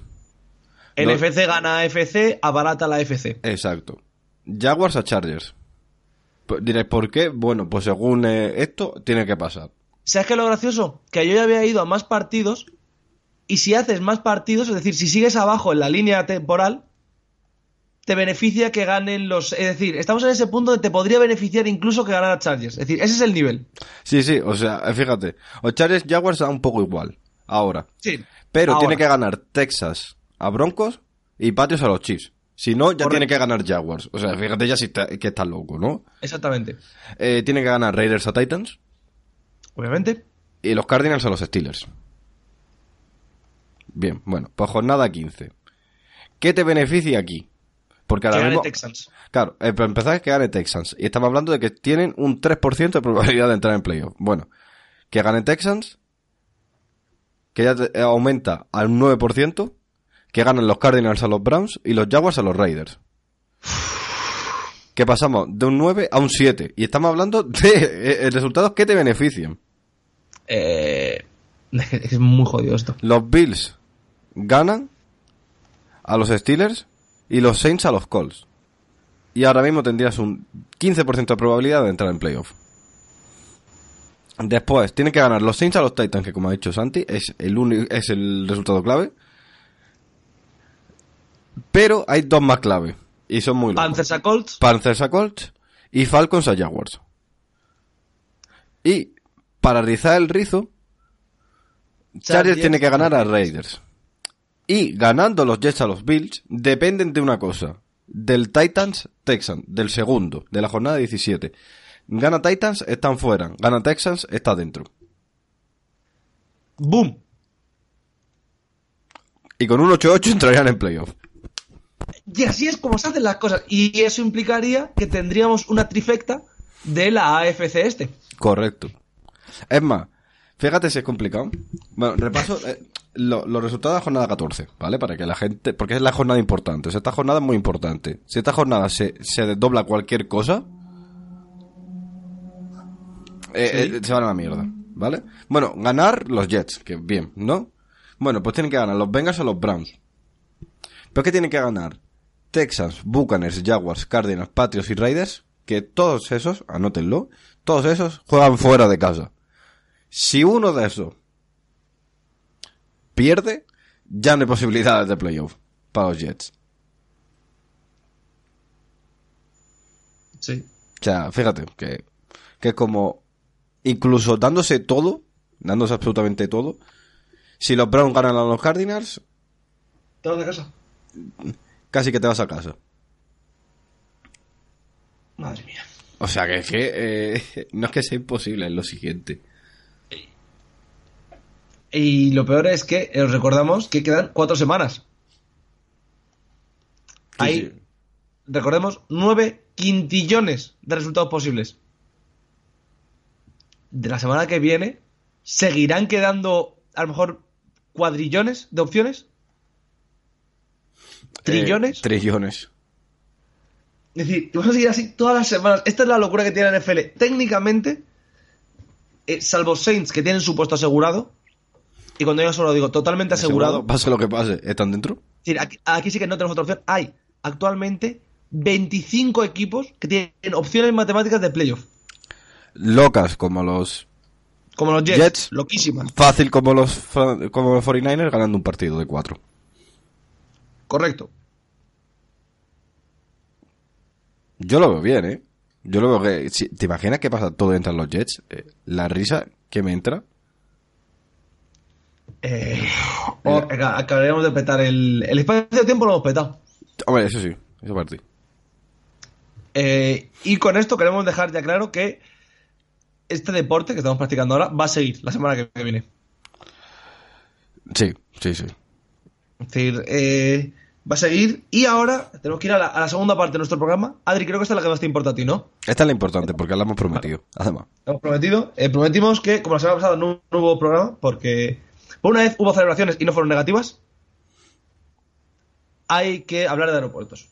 NFC gana AFC, abarata la FC. Exacto. Jaguars a Chargers. Diréis, ¿por qué? Bueno, pues según eh, esto, tiene que pasar. ¿Sabes qué es lo gracioso? Que yo ya había ido a más partidos y si haces más partidos, es decir, si sigues abajo en la línea temporal, te beneficia que ganen los... Es decir, estamos en ese punto donde te podría beneficiar incluso que ganara Chargers. Es decir, ese es el nivel. Sí, sí, o sea, eh, fíjate. O Chargers Jaguars da un poco igual. Ahora. Sí. Pero Ahora. tiene que ganar Texas a Broncos y Patios a los Chiefs. Si no, ya Correcto. tiene que ganar Jaguars. O sea, fíjate ya si está- que está loco, ¿no? Exactamente. Eh, tiene que ganar Raiders a Titans Obviamente. y los Cardinals a los Steelers. Bien, bueno, pues jornada 15. ¿Qué te beneficia aquí? Porque Que ahora gane mismo... Texans. Claro, eh, para empezar es que gane Texans. Y estamos hablando de que tienen un 3% de probabilidad de entrar en playoff. Bueno, que gane Texans, que ya te- eh, aumenta al 9%, que ganan los Cardinals a los Browns y los Jaguars a los Raiders. Que pasamos de un 9 a un 7. Y estamos hablando de eh, resultados que te benefician. Eh, es muy jodido esto. Los Bills ganan a los Steelers y los Saints a los Colts. Y ahora mismo tendrías un 15% de probabilidad de entrar en playoff. Después, tienen que ganar los Saints a los Titans, que como ha dicho Santi, es el, es el resultado clave. Pero hay dos más clave. Y son muy locos. Panthers a Colts. Panthers a Colts y Falcons a Jaguars. Y para rizar el rizo, Chargers tiene que ganar a Raiders. Raiders. Y ganando los Jets a los Bills, dependen de una cosa. Del Titans Texans, del segundo, de la jornada 17. Gana Titans, están fuera. Gana Texans, está dentro. ¡Boom! Y con un 8-8 entrarían en playoff. Y así es como se hacen las cosas. Y eso implicaría que tendríamos una trifecta de la AFC este. Correcto. Es más, fíjate si es complicado. Bueno, repaso eh, lo- los resultados de la jornada 14, ¿vale? Para que la gente. Porque es la jornada importante. O sea, esta jornada es muy importante. Si esta jornada se, se desdobla cualquier cosa. eh, eh, se van a la mierda, ¿vale? Bueno, ganar los Jets, que bien, ¿no? Bueno, pues tienen que ganar los Bengals o los Browns. ¿Pero qué tienen que ganar? Texans, Buccaneers, Jaguars, Cardinals, Patriots y Raiders, que todos esos, anótenlo, todos esos juegan fuera de casa. Si uno de esos pierde, ya no hay posibilidades de playoff para los Jets. Sí. O sea, fíjate que, que es como, incluso dándose todo, dándose absolutamente todo, si los Browns ganan a los Cardinals, ¿Te vas de casa? Casi que te vas a casa. Madre mía. O sea que, es que eh, no es que sea imposible, es lo siguiente. Y lo peor es que eh, os recordamos que quedan cuatro semanas. Hay, sí. recordemos, nueve quintillones de resultados posibles. De la semana que viene, ¿seguirán quedando a lo mejor cuadrillones de opciones? ¿Trillones? Eh, trillones. Es decir, vas a seguir así todas las semanas. Esta es la locura que tiene la NFL. Técnicamente, eh, salvo Saints que tienen su puesto asegurado, y cuando yo solo digo totalmente asegurado, Pase lo que pase, ¿están dentro? es decir, aquí, aquí sí que no tenemos otra opción. Hay actualmente 25 equipos que tienen opciones matemáticas de playoff. Locas como los... Como los Jets, Jets. loquísimas. Fácil como los, como los 49ers ganando un partido de cuatro. Correcto. Yo lo veo bien, ¿eh? Yo lo veo que... si- ¿Te imaginas que pasa todo entran los Jets? Eh, la risa que me entra... Eh, oh, acá- acabaríamos de petar el, el espacio de tiempo, lo hemos petado. Hombre, eso sí, eso para ti. Eh, y con esto queremos dejar ya claro que este deporte que estamos practicando ahora va a seguir la semana que viene. Sí, sí, sí. Es decir, eh, va a seguir. Y ahora tenemos que ir a la, a la segunda parte de nuestro programa. Adri, creo que esta es la que más te importa a ti, ¿no? Esta es la importante porque la hemos prometido, además. Hemos prometido. eh, prometimos que, como la semana pasada, no, no hubo programa porque por una vez hubo celebraciones y no fueron negativas. Hay que hablar de aeropuertos.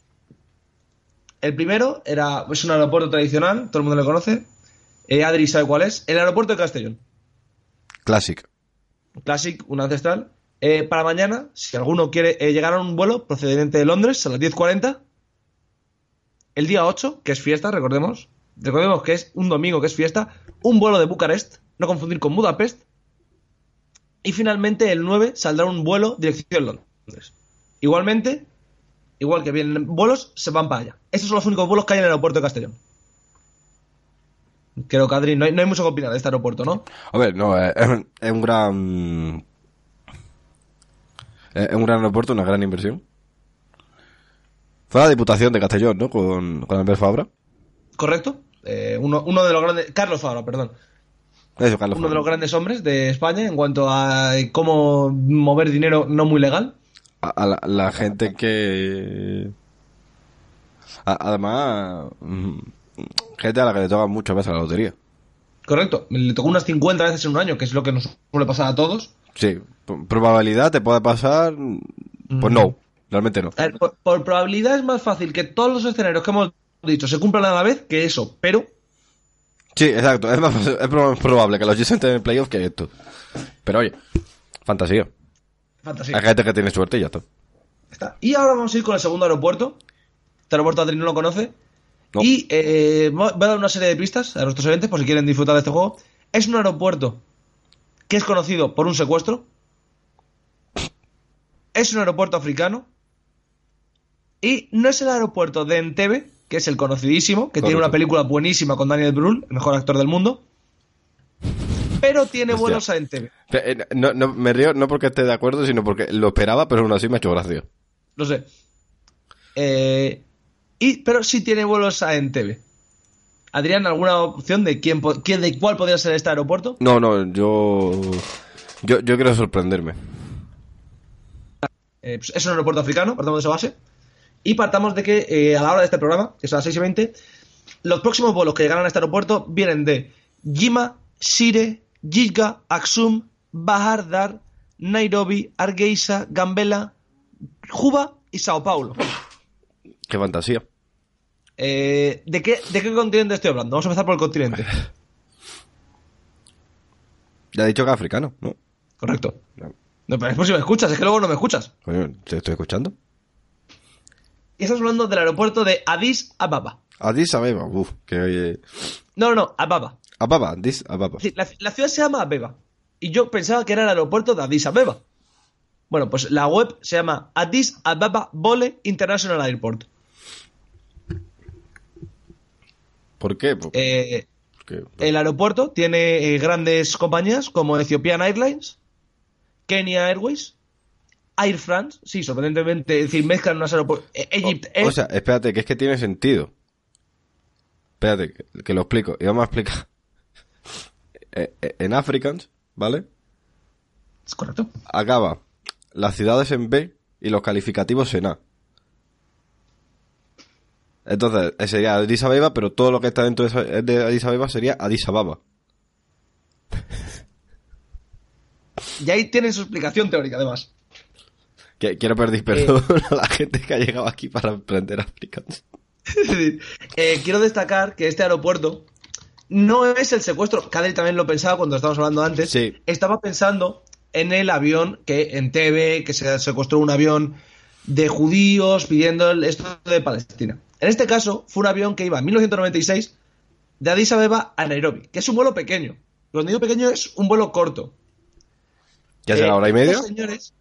El primero era, es un aeropuerto tradicional, todo el mundo lo conoce. Eh, Adri sabe cuál es. El aeropuerto de Castellón. Classic. Classic, un ancestral. Eh, para mañana, si alguno quiere eh, llegar a un vuelo procedente de Londres a las 10.40, el día 8, que es fiesta, recordemos, recordemos que es un domingo que es fiesta, un vuelo de Bucarest, no confundir con Budapest, y finalmente el 9 saldrá un vuelo dirección Londres. Igualmente, igual que vienen vuelos, se van para allá. Esos son los únicos vuelos que hay en el aeropuerto de Castellón. Creo que Adri, no hay, no hay mucho que opinar de este aeropuerto, ¿no? A ver, no, eh, es, un- gran... Es un gran aeropuerto, una gran inversión. Fue la Diputación de Castellón, ¿no? Con, con Albert Fabra. ¿Correcto? Eh, uno, uno de los grandes. Carlos Fabra, perdón. Eso, Carlos Uno de los grandes hombres de España en cuanto a cómo mover dinero no muy legal. A, a la, la gente que... a- además, mm, gente a la que le toca muchas veces la lotería. Correcto. Le tocó unas 50 veces en un año, que es lo que nos suele pasar a todos. Sí, probabilidad te puede pasar... Pues no, realmente no. Ver, por, por probabilidad es más fácil que todos los escenarios que hemos dicho se cumplan a la vez que eso, pero Sí, exacto. Es más es pro- probable que los Jets entren en playoff que esto. Pero oye, fantasía. fantasía. Hay gente que tiene suerte y ya está. Está. Y ahora vamos a ir con el segundo aeropuerto. Este aeropuerto Adri no lo conoce. No. Y eh, voy a dar una serie de pistas a nuestros oyentes por si quieren disfrutar de este juego. Es un aeropuerto que es conocido por un secuestro. Es un aeropuerto africano. Y no es el aeropuerto de Entebbe, que es el conocidísimo, que tiene una película buenísima con Daniel Brühl, el mejor actor del mundo. Pero tiene Hostia. vuelos a Entebbe. Eh, No, no, me río no porque esté de acuerdo, sino porque lo esperaba, pero aún así me ha hecho gracia. No sé. Eh, y, pero sí tiene vuelos a Entebbe. Adrián, ¿alguna opción de quién, de cuál podría ser este aeropuerto? No, no, yo... Yo, yo quiero sorprenderme. Eh, pues es un aeropuerto africano, partamos de esa base. Y partamos de que eh, a la hora de este programa, que es a las 6 y 20, los próximos vuelos que llegarán a este aeropuerto vienen de Yima, Sire, Giga, Aksum, Bahar Dar, Nairobi, Hargeisa, Gambela, Juba y Sao Paulo. Qué fantasía. Eh, ¿de, qué, ¿De qué continente estoy hablando? Vamos a empezar por el continente. Ya he dicho que es africano, ¿no? Correcto. No, pero es por si me escuchas, es que luego no me escuchas. ¿te estoy escuchando? Y estamos hablando del aeropuerto de Addis Ababa. Addis Abeba, uff, que oye... No, no, no, Ababa. Ababa, Addis Ababa. Sí, La, la ciudad se llama Abeba. Y yo pensaba que era el aeropuerto de Addis Abeba. Bueno, pues la web se llama Addis Ababa Bole International Airport. ¿Por qué? Por- Eh, el aeropuerto tiene eh, grandes compañías como Ethiopian Airlines, Kenya Airways, Air France, sí, sorprendentemente, es decir, mezclan unos aeropuertos. Egypt o, Air, o sea, espérate, que es que tiene sentido. Espérate, que, que lo explico. Y vamos a explicar. Eh, eh, en Africans, ¿vale? es correcto. Acaba las ciudades en B y los calificativos en A. Entonces, eh, sería Addis Abeba, pero todo lo que está dentro de Addis Abeba sería Addis Ababa. Y ahí tienen su explicación teórica, además. Quiero pedir perdón a la gente que ha llegado aquí para aprender. Es decir, eh, quiero destacar que este aeropuerto no es el secuestro. Cadri también lo pensaba cuando estábamos hablando antes. Sí. Estaba pensando en el avión que en TV, que se secuestró un avión de judíos pidiendo el- esto de Palestina. En este caso, fue un avión que iba en 1996 de Addis Abeba a Nairobi, que es un vuelo pequeño. Cuando digo pequeño es un vuelo corto. ¿Ya será Eh, hora y media? señores,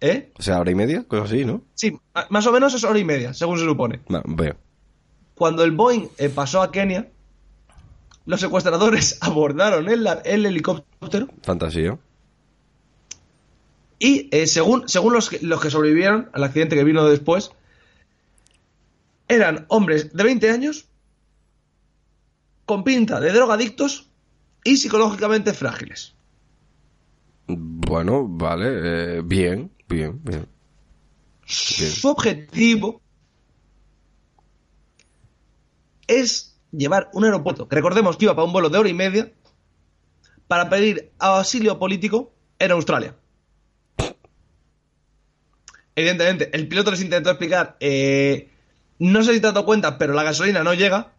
¿eh? O sea, hora y media, cosas así, ¿no? Sí, más o menos es hora y media, según se supone. Veo. Cuando el Boeing eh, pasó a Kenia, los secuestradores abordaron el, el helicóptero Fantasía. y, eh, según, según los, que, los que sobrevivieron al accidente que vino después, eran hombres de 20 años con pinta de drogadictos y psicológicamente frágiles. Bueno, vale. eh, bien, bien, bien. Su objetivo es llevar un aeropuerto, que recordemos que iba para un vuelo de hora y media, para pedir auxilio político en Australia. Evidentemente, el piloto les intentó explicar, eh, no sé si te has dado cuenta, pero la gasolina no llega,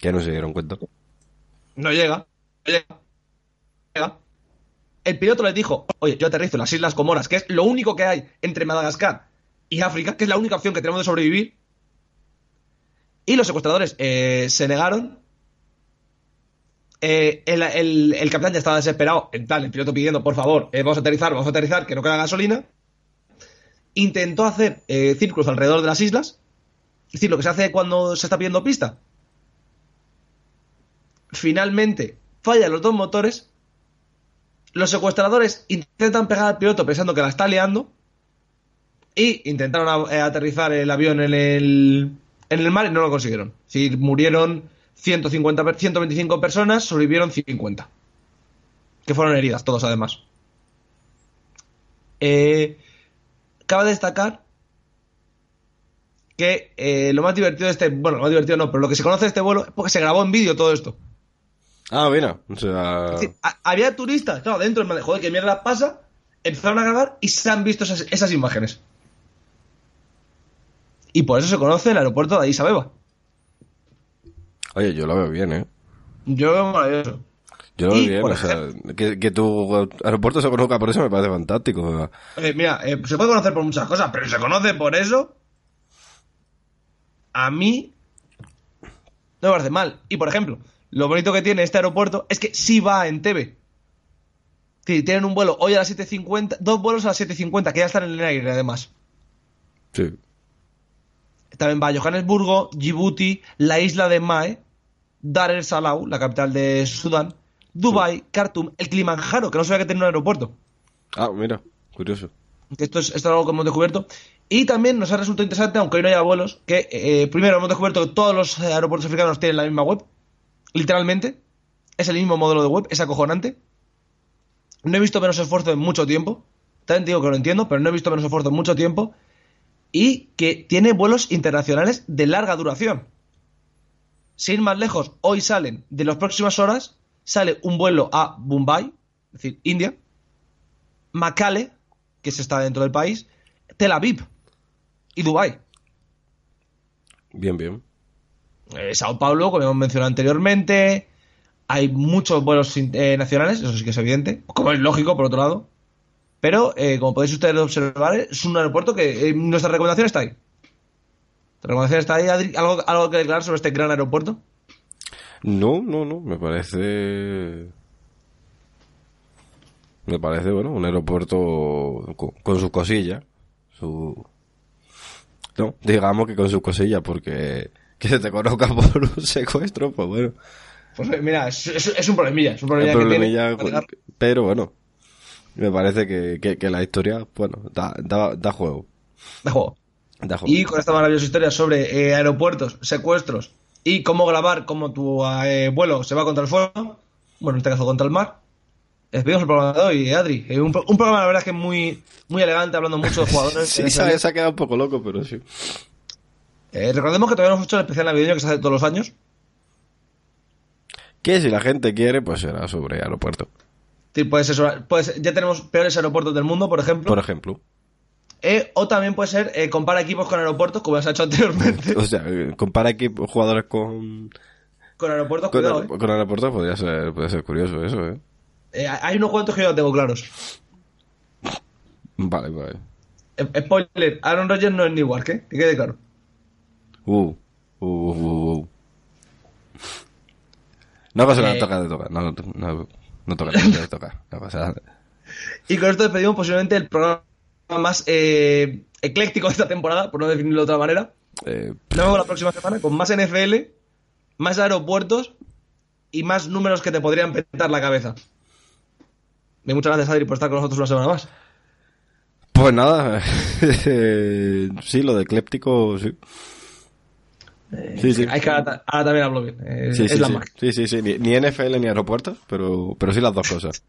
Que no se dieron cuenta. no llega, no llega, El piloto les dijo, oye, yo aterrizo en las Islas Comoras, que es lo único que hay entre Madagascar y África, que es la única opción que tenemos de sobrevivir. Y los secuestradores eh, se negaron. Eh, el, capitán ya estaba desesperado, en tal, el piloto pidiendo, por favor, eh, vamos a aterrizar, vamos a aterrizar, que no queda gasolina. Intentó hacer círculos alrededor de las islas. Es decir, lo que se hace cuando se está pidiendo pista finalmente fallan los dos motores. Los secuestradores intentan pegar al piloto pensando que la está liando. Y intentaron eh, aterrizar el avión en el, en el mar y no lo consiguieron. Sí, murieron 150, per- 125 personas, sobrevivieron 50. Que fueron heridas, todos además. Eh, cabe destacar que eh, lo más divertido de este. Bueno, lo más divertido no, pero lo que se conoce de este vuelo es porque se grabó en vídeo todo esto. Ah, mira. O sea. Decir, había turistas, claro, dentro, de, joder, ¿qué mierda pasa? Empezaron a grabar y se han visto esas, esas imágenes. Y por eso se conoce el aeropuerto de Addis Abeba. Oye, yo lo veo bien, ¿eh? Yo lo veo maravilloso. Yo lo veo bien, o sea, que, que tu aeropuerto se conozca por eso me parece fantástico. Eh, mira, eh, se puede conocer por muchas cosas, pero se conoce por eso. A mí no me parece mal. Y por ejemplo, lo bonito que tiene este aeropuerto es que sí va en TV. Sí, tienen un vuelo hoy a las 7.50, dos vuelos a las 7.50 que ya están en el aire además. Sí. También va a Johannesburgo, Djibouti, la isla de Mae, Dar es Salaam, la capital de Sudán, Dubai, Khartoum, el Kilimanjaro, que no sabía que tenía un aeropuerto. Ah, mira, curioso. Esto es, esto es algo que hemos descubierto. Y también nos ha resultado interesante, aunque hoy no haya vuelos, que eh, primero hemos descubierto que todos los aeropuertos africanos tienen la misma web. Literalmente. Es el mismo modelo de web, es acojonante. No he visto menos esfuerzo en mucho tiempo. También digo que lo entiendo, pero no he visto menos esfuerzo en mucho tiempo. Y que tiene vuelos internacionales de larga duración. Sin ir más lejos, hoy salen, de las próximas horas, sale un vuelo a Mumbai, es decir, India, Makale, que se está dentro del país, Tel Aviv y Dubai. Bien, bien. Eh, Sao Paulo, como hemos mencionado anteriormente, hay muchos vuelos eh, nacionales, eso sí que es evidente, como es lógico, por otro lado. Pero, eh, como podéis ustedes observar, es un aeropuerto que eh, nuestra recomendación está ahí. ¿Tu recomendación está ahí, Adri? ¿Algo, ¿Algo que declarar sobre este gran aeropuerto? No, no, no, me parece... Me parece, bueno, un aeropuerto con, con sus cosillas. Su... No, digamos que con sus cosillas, porque que se te conozca por un secuestro, pues bueno. Pues eh, mira, es, es- es un problemilla, es un problemilla, que tiene. pero bueno, me parece que, que, que la historia, bueno, da, da, da juego. Da juego. Y con esta maravillosa historia sobre eh, aeropuertos, secuestros y cómo grabar cómo tu eh, vuelo se va contra el fuego, bueno, en este caso contra el mar, despedimos el programa de hoy, Adri. Eh, un, pro- un programa, la verdad, es que muy, muy elegante, hablando mucho de jugadores. Sí, se ha quedado un poco loco, pero sí. Eh, recordemos que todavía no hemos hecho el especial navideño que se hace todos los años. Que si la gente quiere, pues será sobre aeropuerto. Decir, puede ser sobre- puede ser- ya tenemos peores aeropuertos del mundo, por ejemplo. Por ejemplo. Eh, o también puede ser eh, compara equipos con aeropuertos, como has hecho anteriormente. O sea, compara equipos jugadores con, Con aeropuertos, con, cuidado, eh. con aeropuertos podría ser, puede ser curioso eso, ¿eh? Hay unos cuantos que yo no tengo claros. Vale, vale. Spoiler, Aaron Rodgers no es Newark, ¿eh? Que quede claro. Uh, uh, uh. No pasa nada, Eh. toca de tocar. No, no, no, toca de tocar. No pasa nada. Y con esto despedimos posiblemente el programa más eh, ecléctico de esta temporada, por no definirlo de otra manera. Eh, Nos vemos la próxima semana con más NFL, más aeropuertos y más números que te podrían petar la cabeza. Y muchas gracias, Adri, por estar con nosotros una semana más. pues nada. sí, lo de ecléptico, sí. Sí, sí. Hay que ahora, ahora también hablo bien. eh, Sí, es la magia. sí, sí, sí. Ni, ni NFL ni aeropuertos, pero, pero sí las dos cosas.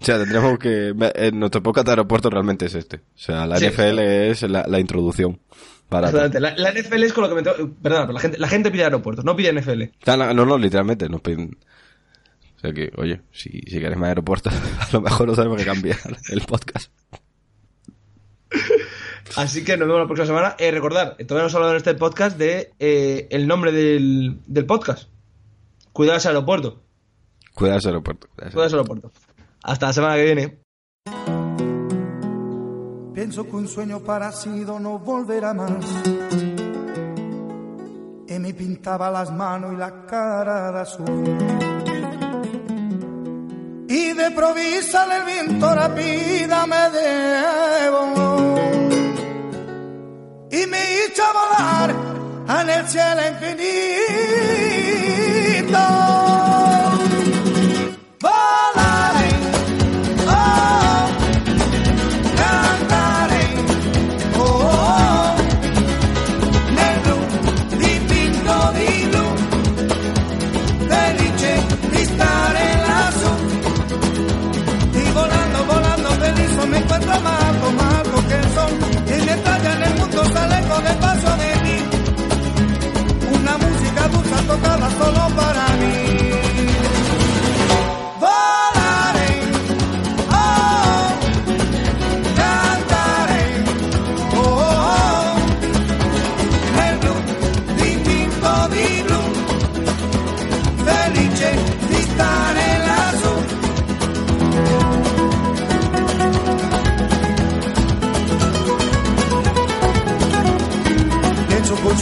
O sea, tendremos que... En nuestro podcast de aeropuertos realmente es este. O sea, la. NFL es la, la introducción. Exactamente. La, la NFL es con lo que me tengo- Perdona, pero la gente, la gente pide aeropuertos, no pide NFL. no, no, no, literalmente. Nos piden... O sea que, oye, si, si quieres más aeropuertos, a lo mejor no sabemos que cambiar el podcast. Así que nos vemos la próxima semana. Eh, recordar, todavía no hemos hablado en este podcast de eh, el nombre del, del podcast. Cuidado ese aeropuerto. Cuidado ese aeropuerto. cuidado ese Cuidado ese aeropuerto. Hasta la semana que viene. Pienso que un sueño parecido no volverá más. Y me pintaba las manos y la cara de azul. Y de provisa el viento rápida me debo. Me hizo volar en el cielo infinito.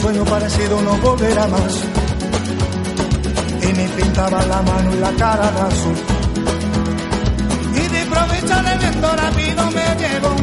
Sueño parecido no volverá más. Y me pintaba la mano y la cara de azul. Y de aprovechar el viento rápido me llevo.